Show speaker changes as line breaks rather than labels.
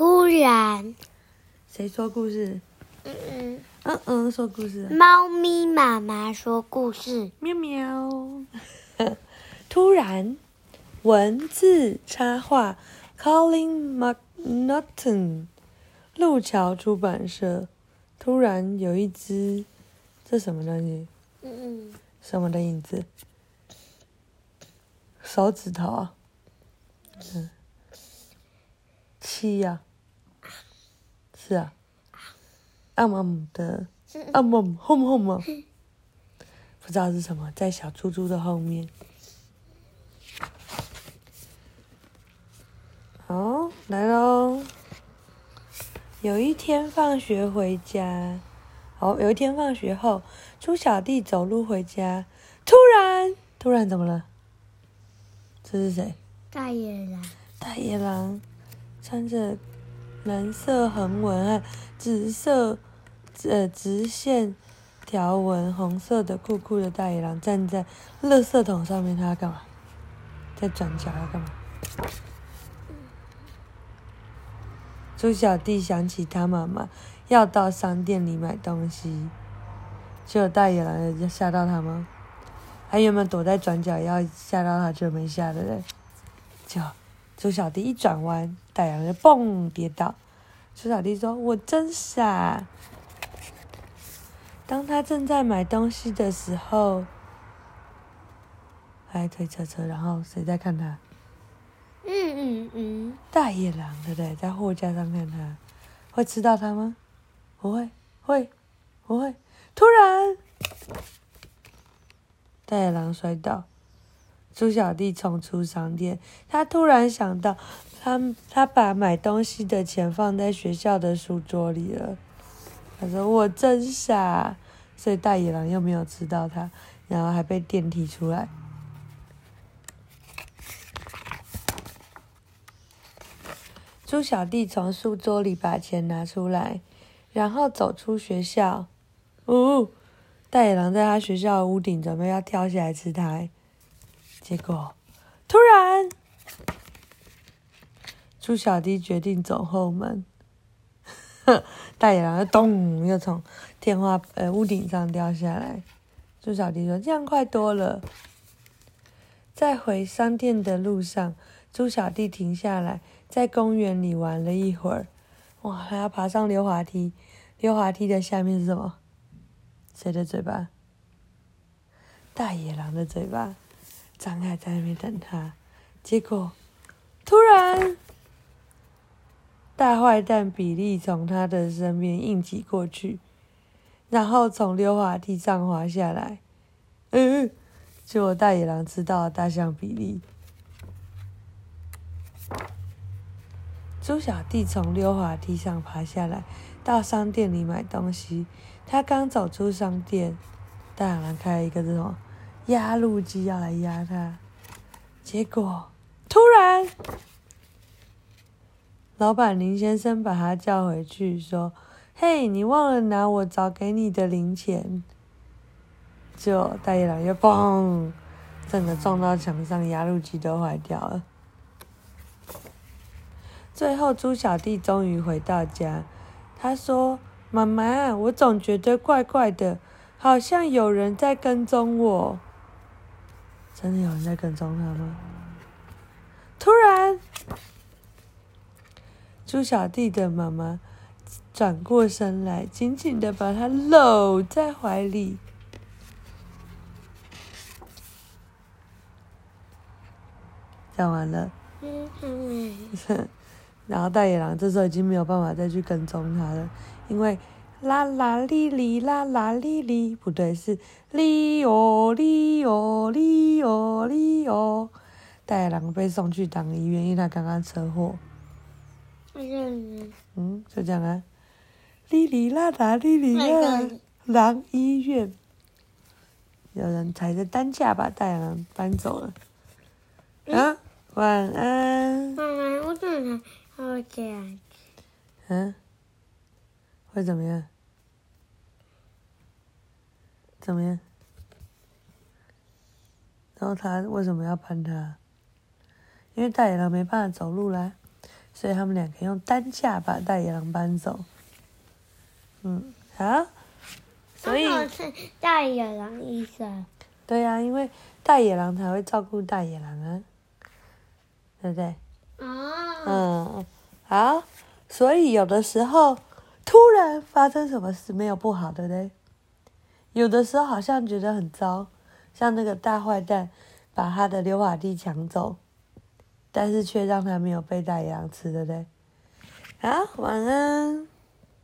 突然，
谁说故事？
嗯
嗯嗯嗯，说故事。
猫咪妈妈说故事。
喵喵。突然，文字插画，Colin McNaughton，路桥出版社。突然有一只，这什么东西？
嗯
什么的影子？手指头啊？嗯，七呀、是啊，嗯嗯的，嗯嗯轰轰啊，不知道是什么，在小猪猪的后面。好，来喽。有一天放学回家，好，有一天放学后，猪小弟走路回家，突然，突然怎么了？这是谁？
大野狼。
大野狼穿着蓝色横纹和紫色呃直线条纹红色的酷酷的大野狼站在垃圾桶上面，他要干嘛？在转角要干嘛？猪小弟想起他妈妈要到商店里买东西，结果大野狼要吓到他吗？他原本躲在转角要吓到他，就没吓的嘞？就猪小弟一转弯，大野狼就蹦跌倒。猪小弟说：“我真傻。”当他正在买东西的时候，还推车车，然后谁在看他？
嗯嗯嗯，
大野狼，对不对？在货架上看他，会吃到他吗？不会，会，不会。突然，大野狼摔倒，猪小弟冲出商店。他突然想到，他他把买东西的钱放在学校的书桌里了。他说：“我真傻。”所以大野狼又没有吃到他，然后还被电梯出来。猪小弟从书桌里把钱拿出来，然后走出学校。哦，大野狼在他学校的屋顶准备要跳下来吃他，结果突然，猪小弟决定走后门。大野狼就咚，又从天花呃屋顶上掉下来。猪小弟说：“这样快多了。”在回商店的路上，猪小弟停下来，在公园里玩了一会儿。哇，还要爬上溜滑梯，溜滑梯的下面是什么？谁的嘴巴？大野狼的嘴巴，张开在那边等他。结果，突然，大坏蛋比利从他的身边硬挤过去，然后从溜滑梯上滑下来。嗯。结果大野狼知道了大象比利，猪小弟从溜滑梯上爬下来，到商店里买东西。他刚走出商店，大野狼开了一个这种压路机要来压他，结果突然，老板林先生把他叫回去，说：“嘿，你忘了拿我找给你的零钱。”就大野狼又嘣，整个撞到墙上，压路机都坏掉了。最后，猪小弟终于回到家，他说：“妈妈，我总觉得怪怪的，好像有人在跟踪我。真的有人在跟踪他吗？”突然，猪小弟的妈妈转过身来，紧紧的把他搂在怀里。讲完了，然后大野狼这时候已经没有办法再去跟踪他了，因为啦啦哩哩啦啦哩哩，不对，是哩哦哩哦哩哦哩哦，大野狼被送去当医院，因为他刚刚车祸。
嗯
嗯，就这样啊，哩哩啦啦哩哩啦，狼医院。有人踩着担架把大野狼搬走了。啊，晚安。
晚安，我怎么好这样？
嗯，会怎么样？怎么样？然后他为什么要攀他？因为大野狼没办法走路啦，所以他们两个用担架把大野狼搬走。嗯，啊，所以
是大野狼医生？
对呀、因为大野狼才会照顾大野狼啊，对不对？
哦，
嗯，好，所以有的时候突然发生什么事没有不好，的嘞？有的时候好像觉得很糟，像那个大坏蛋把他的溜滑梯抢走，但是却让他没有被大羊吃，对不对？好，晚安。